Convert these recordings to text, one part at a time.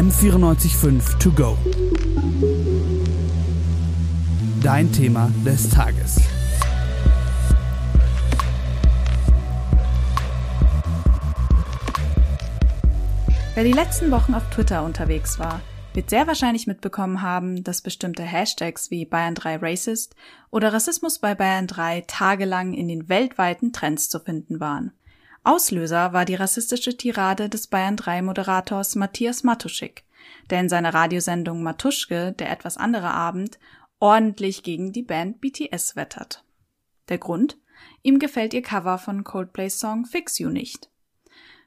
M945 To Go. Dein Thema des Tages. Wer die letzten Wochen auf Twitter unterwegs war, wird sehr wahrscheinlich mitbekommen haben, dass bestimmte Hashtags wie Bayern3 Racist oder Rassismus bei Bayern3 tagelang in den weltweiten Trends zu finden waren. Auslöser war die rassistische Tirade des Bayern3 Moderators Matthias Matuschik, der in seiner Radiosendung Matuschke, der etwas andere Abend, ordentlich gegen die Band BTS wettert. Der Grund? Ihm gefällt ihr Cover von Coldplays Song Fix You nicht.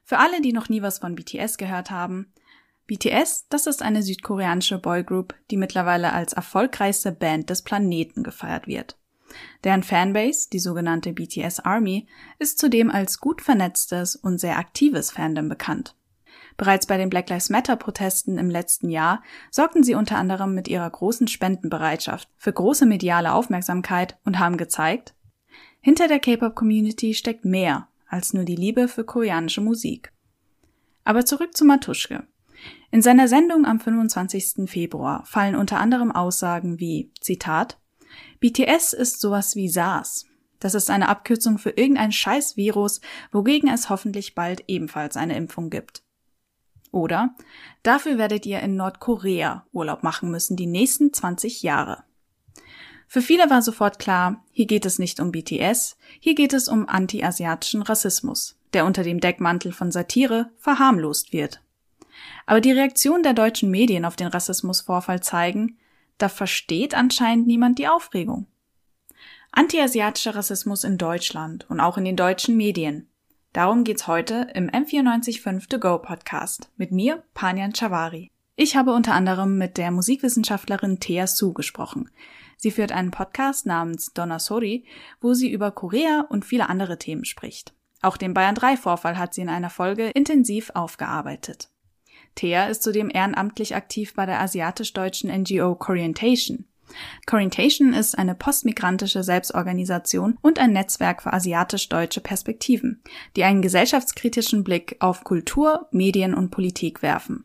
Für alle, die noch nie was von BTS gehört haben, BTS, das ist eine südkoreanische Boygroup, die mittlerweile als erfolgreichste Band des Planeten gefeiert wird. Deren Fanbase, die sogenannte BTS Army, ist zudem als gut vernetztes und sehr aktives Fandom bekannt. Bereits bei den Black Lives Matter Protesten im letzten Jahr sorgten sie unter anderem mit ihrer großen Spendenbereitschaft für große mediale Aufmerksamkeit und haben gezeigt, hinter der K-Pop Community steckt mehr als nur die Liebe für koreanische Musik. Aber zurück zu Matuschke. In seiner Sendung am 25. Februar fallen unter anderem Aussagen wie, Zitat, BTS ist sowas wie SARS. Das ist eine Abkürzung für irgendein Scheiß-Virus, wogegen es hoffentlich bald ebenfalls eine Impfung gibt. Oder dafür werdet ihr in Nordkorea Urlaub machen müssen die nächsten 20 Jahre. Für viele war sofort klar, hier geht es nicht um BTS, hier geht es um anti-asiatischen Rassismus, der unter dem Deckmantel von Satire verharmlost wird. Aber die Reaktion der deutschen Medien auf den Rassismusvorfall zeigen, da versteht anscheinend niemand die Aufregung. Antiasiatischer Rassismus in Deutschland und auch in den deutschen Medien. Darum geht's heute im M945 To Go Podcast mit mir, Panjan Chavari. Ich habe unter anderem mit der Musikwissenschaftlerin Thea Su gesprochen. Sie führt einen Podcast namens Donna Sori, wo sie über Korea und viele andere Themen spricht. Auch den Bayern 3 Vorfall hat sie in einer Folge intensiv aufgearbeitet. Thea ist zudem ehrenamtlich aktiv bei der asiatisch-deutschen NGO Corientation. Corientation ist eine postmigrantische Selbstorganisation und ein Netzwerk für asiatisch-deutsche Perspektiven, die einen gesellschaftskritischen Blick auf Kultur, Medien und Politik werfen.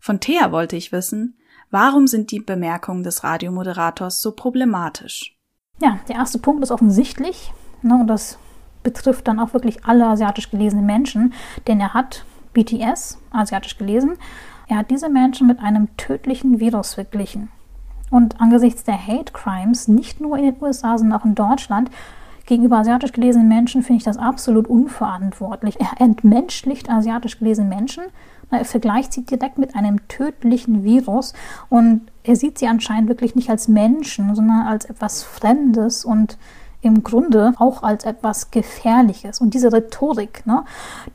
Von Thea wollte ich wissen, warum sind die Bemerkungen des Radiomoderators so problematisch? Ja, der erste Punkt ist offensichtlich, ne, und das betrifft dann auch wirklich alle asiatisch gelesenen Menschen, denn er hat BTS, asiatisch gelesen, er hat diese Menschen mit einem tödlichen Virus verglichen. Und angesichts der Hate Crimes, nicht nur in den USA, sondern auch in Deutschland, gegenüber asiatisch gelesenen Menschen finde ich das absolut unverantwortlich. Er entmenschlicht asiatisch gelesene Menschen, er vergleicht sie direkt mit einem tödlichen Virus und er sieht sie anscheinend wirklich nicht als Menschen, sondern als etwas Fremdes und im Grunde auch als etwas Gefährliches. Und diese Rhetorik, ne,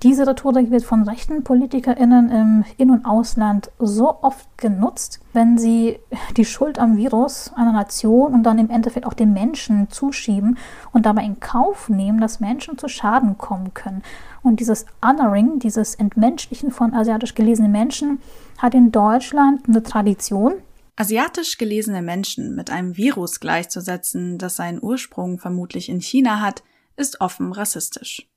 diese Rhetorik wird von rechten PolitikerInnen im In- und Ausland so oft genutzt, wenn sie die Schuld am Virus einer Nation und dann im Endeffekt auch den Menschen zuschieben und dabei in Kauf nehmen, dass Menschen zu Schaden kommen können. Und dieses Honoring, dieses Entmenschlichen von asiatisch gelesenen Menschen, hat in Deutschland eine Tradition, Asiatisch gelesene Menschen mit einem Virus gleichzusetzen, das seinen Ursprung vermutlich in China hat, ist offen rassistisch.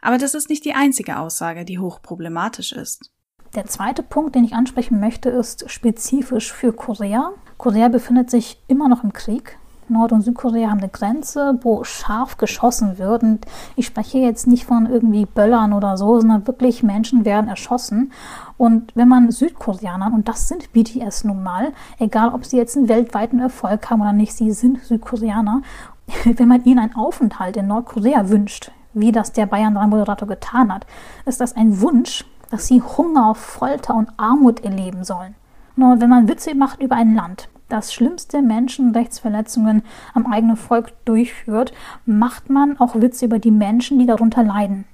Aber das ist nicht die einzige Aussage, die hochproblematisch ist. Der zweite Punkt, den ich ansprechen möchte, ist spezifisch für Korea. Korea befindet sich immer noch im Krieg. Nord- und Südkorea haben eine Grenze, wo scharf geschossen wird. Und ich spreche jetzt nicht von irgendwie Böllern oder so, sondern wirklich Menschen werden erschossen. Und wenn man Südkoreanern, und das sind BTS nun mal, egal ob sie jetzt einen weltweiten Erfolg haben oder nicht, sie sind Südkoreaner, wenn man ihnen einen Aufenthalt in Nordkorea wünscht, wie das der Bayern 3 Moderator getan hat, ist das ein Wunsch, dass sie Hunger, Folter und Armut erleben sollen. Nur wenn man Witze macht über ein Land, das schlimmste Menschenrechtsverletzungen am eigenen Volk durchführt, macht man auch Witze über die Menschen, die darunter leiden.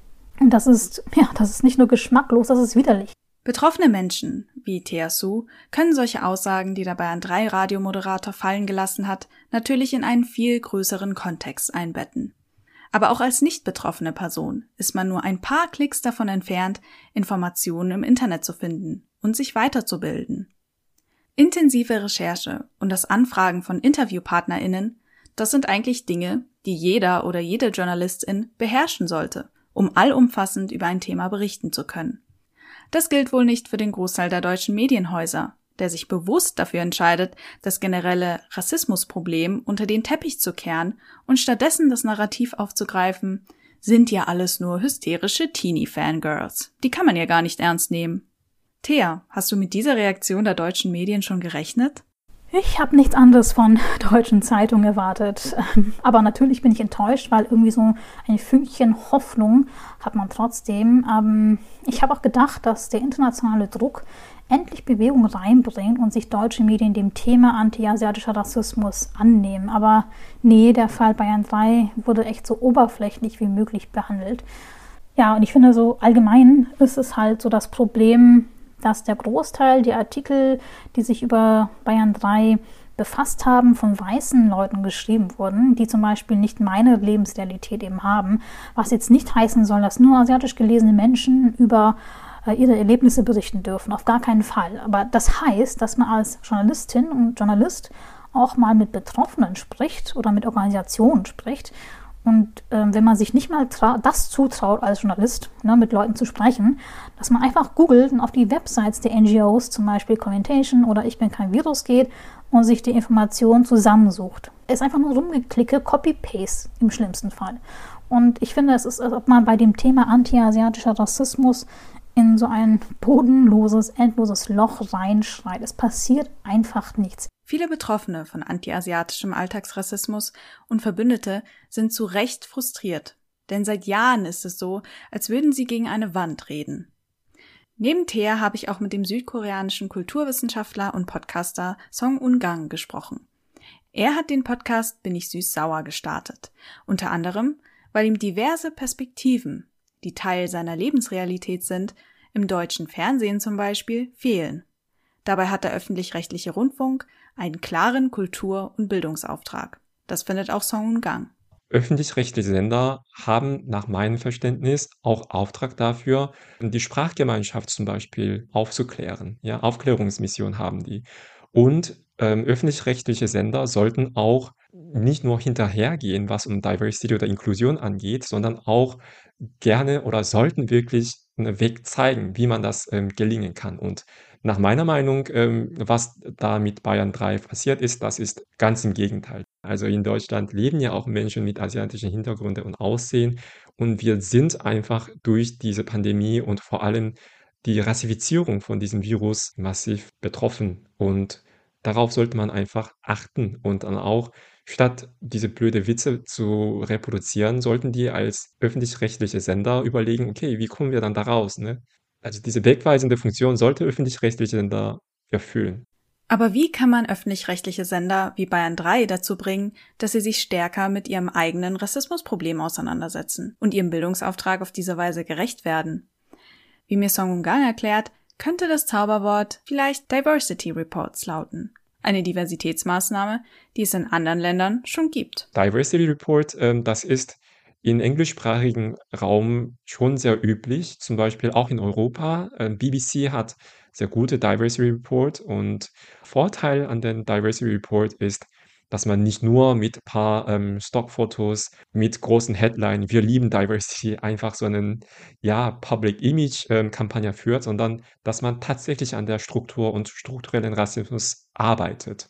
Und das ist, ja, das ist nicht nur geschmacklos, das ist widerlich. Betroffene Menschen, wie Teasu, können solche Aussagen, die dabei ein drei Radiomoderator fallen gelassen hat, natürlich in einen viel größeren Kontext einbetten. Aber auch als nicht betroffene Person ist man nur ein paar Klicks davon entfernt, Informationen im Internet zu finden und sich weiterzubilden. Intensive Recherche und das Anfragen von InterviewpartnerInnen, das sind eigentlich Dinge, die jeder oder jede Journalistin beherrschen sollte, um allumfassend über ein Thema berichten zu können. Das gilt wohl nicht für den Großteil der deutschen Medienhäuser, der sich bewusst dafür entscheidet, das generelle Rassismusproblem unter den Teppich zu kehren und stattdessen das Narrativ aufzugreifen, sind ja alles nur hysterische Teenie-Fangirls. Die kann man ja gar nicht ernst nehmen. Thea, hast du mit dieser Reaktion der deutschen Medien schon gerechnet? Ich habe nichts anderes von deutschen Zeitungen erwartet. Aber natürlich bin ich enttäuscht, weil irgendwie so ein Fünkchen Hoffnung hat man trotzdem. Ähm, ich habe auch gedacht, dass der internationale Druck endlich Bewegung reinbringt und sich deutsche Medien dem Thema antiasiatischer Rassismus annehmen. Aber nee, der Fall Bayern 3 wurde echt so oberflächlich wie möglich behandelt. Ja, und ich finde so allgemein ist es halt so das Problem, dass der Großteil der Artikel, die sich über Bayern 3 befasst haben, von weißen Leuten geschrieben wurden, die zum Beispiel nicht meine Lebensrealität eben haben, was jetzt nicht heißen soll, dass nur asiatisch gelesene Menschen über äh, ihre Erlebnisse berichten dürfen. Auf gar keinen Fall. Aber das heißt, dass man als Journalistin und Journalist auch mal mit Betroffenen spricht oder mit Organisationen spricht und ähm, wenn man sich nicht mal das zutraut als Journalist, ne, mit Leuten zu sprechen, dass man einfach googelt und auf die Websites der NGOs, zum Beispiel Commentation oder Ich bin kein Virus geht und sich die Informationen zusammensucht. Es ist einfach nur rumgeklicke, Copy-Paste im schlimmsten Fall. Und ich finde, es ist, als ob man bei dem Thema anti-asiatischer Rassismus in so ein bodenloses, endloses Loch reinschreit. Es passiert einfach nichts. Viele Betroffene von antiasiatischem Alltagsrassismus und Verbündete sind zu Recht frustriert, denn seit Jahren ist es so, als würden sie gegen eine Wand reden. Neben Thea habe ich auch mit dem südkoreanischen Kulturwissenschaftler und Podcaster Song Un-gang gesprochen. Er hat den Podcast Bin ich süß-sauer gestartet, unter anderem, weil ihm diverse Perspektiven die Teil seiner Lebensrealität sind, im deutschen Fernsehen zum Beispiel, fehlen. Dabei hat der öffentlich-rechtliche Rundfunk einen klaren Kultur- und Bildungsauftrag. Das findet auch Song Gang. Öffentlich-rechtliche Sender haben nach meinem Verständnis auch Auftrag dafür, die Sprachgemeinschaft zum Beispiel aufzuklären. Ja, Aufklärungsmission haben die. Und ähm, öffentlich-rechtliche Sender sollten auch nicht nur hinterhergehen, was um Diversity oder Inklusion angeht, sondern auch gerne oder sollten wirklich einen Weg zeigen, wie man das ähm, gelingen kann. Und nach meiner Meinung, ähm, was da mit Bayern 3 passiert ist, das ist ganz im Gegenteil. Also in Deutschland leben ja auch Menschen mit asiatischen Hintergründen und Aussehen und wir sind einfach durch diese Pandemie und vor allem die Rassifizierung von diesem Virus massiv betroffen und darauf sollte man einfach achten und dann auch Statt diese blöde Witze zu reproduzieren, sollten die als öffentlich-rechtliche Sender überlegen, okay, wie kommen wir dann da raus, ne? Also diese wegweisende Funktion sollte öffentlich-rechtliche Sender erfüllen. Aber wie kann man öffentlich-rechtliche Sender wie Bayern 3 dazu bringen, dass sie sich stärker mit ihrem eigenen Rassismusproblem auseinandersetzen und ihrem Bildungsauftrag auf diese Weise gerecht werden? Wie mir Song Ungang erklärt, könnte das Zauberwort vielleicht Diversity Reports lauten eine Diversitätsmaßnahme, die es in anderen Ländern schon gibt. Diversity Report, ähm, das ist in englischsprachigen Raum schon sehr üblich, zum Beispiel auch in Europa. Ähm, BBC hat sehr gute Diversity Report und Vorteil an den Diversity Report ist, dass man nicht nur mit ein paar ähm, Stockfotos, mit großen Headline, wir lieben Diversity, einfach so einen ja, Public Image ähm, führt, sondern dass man tatsächlich an der Struktur und strukturellen Rassismus arbeitet.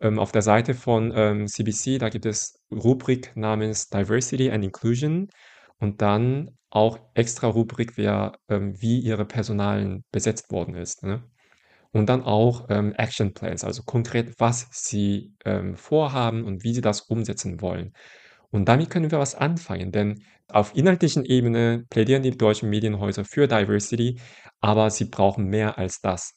Ähm, auf der Seite von ähm, CBC, da gibt es Rubrik namens Diversity and Inclusion und dann auch extra Rubrik, wer, ähm, wie ihre Personalen besetzt worden ist. Ne? Und dann auch ähm, Action Plans, also konkret, was sie ähm, vorhaben und wie sie das umsetzen wollen. Und damit können wir was anfangen, denn auf inhaltlichen Ebene plädieren die deutschen Medienhäuser für Diversity, aber sie brauchen mehr als das.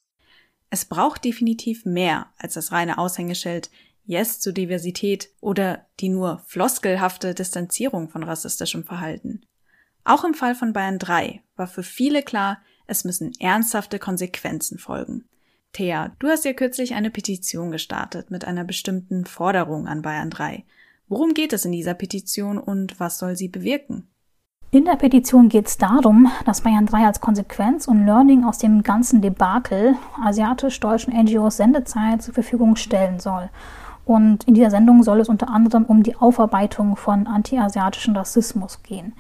Es braucht definitiv mehr als das reine Aushängeschild Yes zu Diversität oder die nur floskelhafte Distanzierung von rassistischem Verhalten. Auch im Fall von Bayern 3 war für viele klar, es müssen ernsthafte Konsequenzen folgen. Thea, du hast ja kürzlich eine Petition gestartet mit einer bestimmten Forderung an Bayern 3. Worum geht es in dieser Petition und was soll sie bewirken? In der Petition geht es darum, dass Bayern 3 als Konsequenz und Learning aus dem ganzen Debakel asiatisch-deutschen NGOs Sendezeit zur Verfügung stellen soll. Und in dieser Sendung soll es unter anderem um die Aufarbeitung von antiasiatischen Rassismus gehen.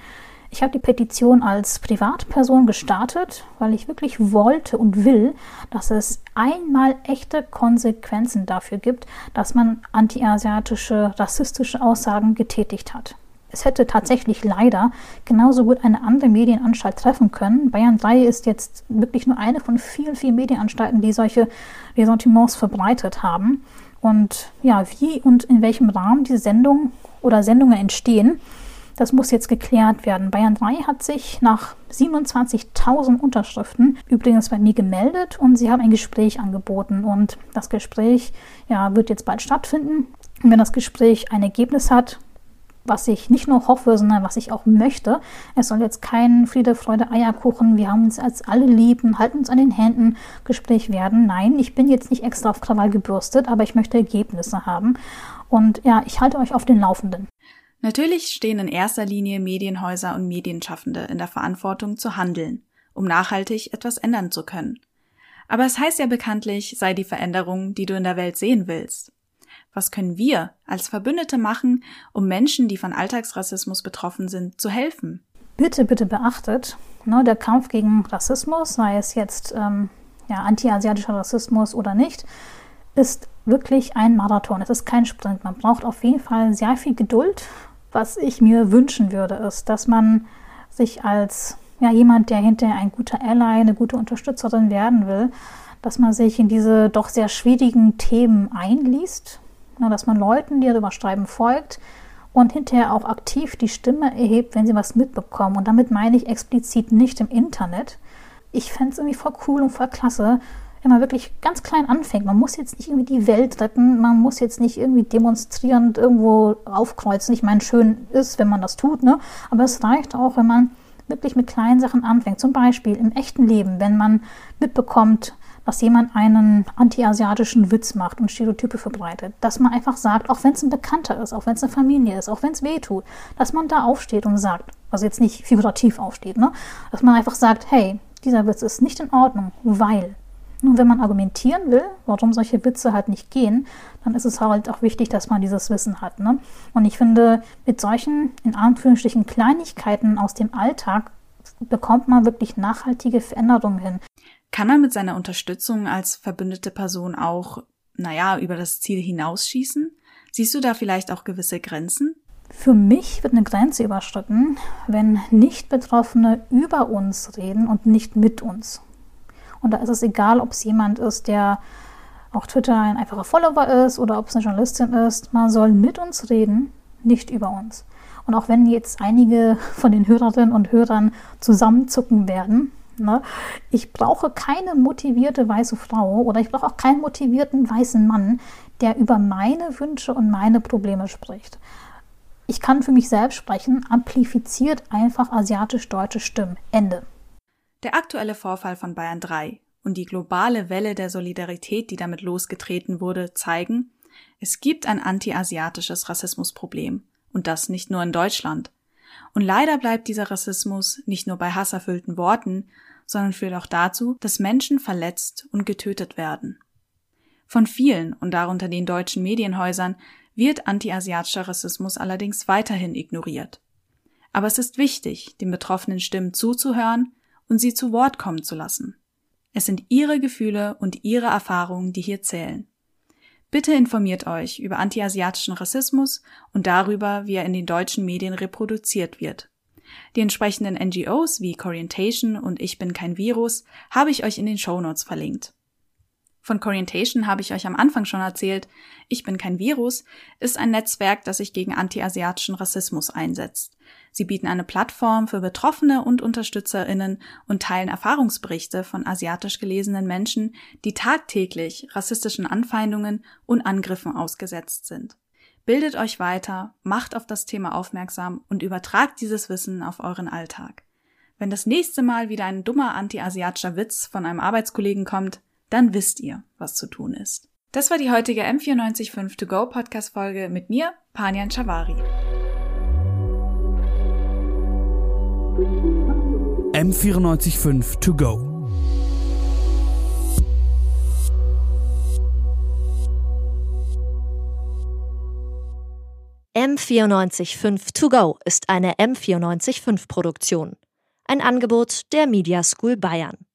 Ich habe die Petition als Privatperson gestartet, weil ich wirklich wollte und will, dass es einmal echte Konsequenzen dafür gibt, dass man antiasiatische, rassistische Aussagen getätigt hat. Es hätte tatsächlich leider genauso gut eine andere Medienanstalt treffen können. Bayern 3 ist jetzt wirklich nur eine von vielen, vielen Medienanstalten, die solche Ressentiments verbreitet haben. Und ja, wie und in welchem Rahmen diese Sendungen oder Sendungen entstehen, das muss jetzt geklärt werden. Bayern 3 hat sich nach 27.000 Unterschriften übrigens bei mir gemeldet und sie haben ein Gespräch angeboten. Und das Gespräch ja, wird jetzt bald stattfinden. Und wenn das Gespräch ein Ergebnis hat, was ich nicht nur hoffe, sondern was ich auch möchte. Es soll jetzt kein Friede, Freude, Eierkuchen, wir haben uns als alle lieben, halten uns an den Händen Gespräch werden. Nein, ich bin jetzt nicht extra auf Krawall gebürstet, aber ich möchte Ergebnisse haben. Und ja, ich halte euch auf den Laufenden. Natürlich stehen in erster Linie Medienhäuser und Medienschaffende in der Verantwortung zu handeln, um nachhaltig etwas ändern zu können. Aber es heißt ja bekanntlich, sei die Veränderung, die du in der Welt sehen willst. Was können wir als Verbündete machen, um Menschen, die von Alltagsrassismus betroffen sind, zu helfen? Bitte, bitte beachtet, ne, der Kampf gegen Rassismus, sei es jetzt ähm, ja, anti-asiatischer Rassismus oder nicht, ist wirklich ein Marathon. Es ist kein Sprint. Man braucht auf jeden Fall sehr viel Geduld. Was ich mir wünschen würde, ist, dass man sich als ja, jemand, der hinterher ein guter Ally, eine gute Unterstützerin werden will, dass man sich in diese doch sehr schwierigen Themen einliest, Ne, dass man Leuten, die darüber schreiben, folgt und hinterher auch aktiv die Stimme erhebt, wenn sie was mitbekommen. Und damit meine ich explizit nicht im Internet. Ich fände es irgendwie voll cool und voll klasse, wenn man wirklich ganz klein anfängt. Man muss jetzt nicht irgendwie die Welt retten, man muss jetzt nicht irgendwie demonstrierend irgendwo aufkreuzen. Ich meine, schön ist, wenn man das tut, ne? aber es reicht auch, wenn man wirklich mit kleinen Sachen anfängt. Zum Beispiel im echten Leben, wenn man mitbekommt, dass jemand einen anti-asiatischen Witz macht und Stereotype verbreitet. Dass man einfach sagt, auch wenn es ein Bekannter ist, auch wenn es eine Familie ist, auch wenn es weh tut, dass man da aufsteht und sagt, also jetzt nicht figurativ aufsteht, ne? dass man einfach sagt, hey, dieser Witz ist nicht in Ordnung, weil. Nun, wenn man argumentieren will, warum solche Witze halt nicht gehen, dann ist es halt auch wichtig, dass man dieses Wissen hat. Ne? Und ich finde, mit solchen, in Anführungsstrichen, Kleinigkeiten aus dem Alltag bekommt man wirklich nachhaltige Veränderungen hin. Kann man mit seiner Unterstützung als verbündete Person auch, naja, über das Ziel hinausschießen? Siehst du da vielleicht auch gewisse Grenzen? Für mich wird eine Grenze überschritten, wenn Nicht-Betroffene über uns reden und nicht mit uns. Und da ist es egal, ob es jemand ist, der auf Twitter ein einfacher Follower ist oder ob es eine Journalistin ist. Man soll mit uns reden, nicht über uns. Und auch wenn jetzt einige von den Hörerinnen und Hörern zusammenzucken werden, Ne? Ich brauche keine motivierte weiße Frau oder ich brauche auch keinen motivierten weißen Mann, der über meine Wünsche und meine Probleme spricht. Ich kann für mich selbst sprechen, amplifiziert einfach asiatisch-deutsche Stimmen. Ende. Der aktuelle Vorfall von Bayern 3 und die globale Welle der Solidarität, die damit losgetreten wurde, zeigen, es gibt ein anti-asiatisches Rassismusproblem. Und das nicht nur in Deutschland. Und leider bleibt dieser Rassismus nicht nur bei hasserfüllten Worten, sondern führt auch dazu, dass Menschen verletzt und getötet werden. Von vielen und darunter den deutschen Medienhäusern wird antiasiatischer Rassismus allerdings weiterhin ignoriert. Aber es ist wichtig, den betroffenen Stimmen zuzuhören und sie zu Wort kommen zu lassen. Es sind ihre Gefühle und ihre Erfahrungen, die hier zählen. Bitte informiert euch über antiasiatischen Rassismus und darüber, wie er in den deutschen Medien reproduziert wird. Die entsprechenden NGOs wie Corientation und Ich bin kein Virus habe ich euch in den Show Notes verlinkt. Von Corientation habe ich euch am Anfang schon erzählt. Ich bin kein Virus ist ein Netzwerk, das sich gegen antiasiatischen Rassismus einsetzt. Sie bieten eine Plattform für Betroffene und UnterstützerInnen und teilen Erfahrungsberichte von asiatisch gelesenen Menschen, die tagtäglich rassistischen Anfeindungen und Angriffen ausgesetzt sind. Bildet euch weiter, macht auf das Thema aufmerksam und übertragt dieses Wissen auf euren Alltag. Wenn das nächste Mal wieder ein dummer anti-asiatischer Witz von einem Arbeitskollegen kommt, dann wisst ihr, was zu tun ist. Das war die heutige M945 To Go Podcast Folge mit mir, Panjan Chavari. M945 To Go M945 To Go ist eine M945 Produktion. Ein Angebot der Media School Bayern.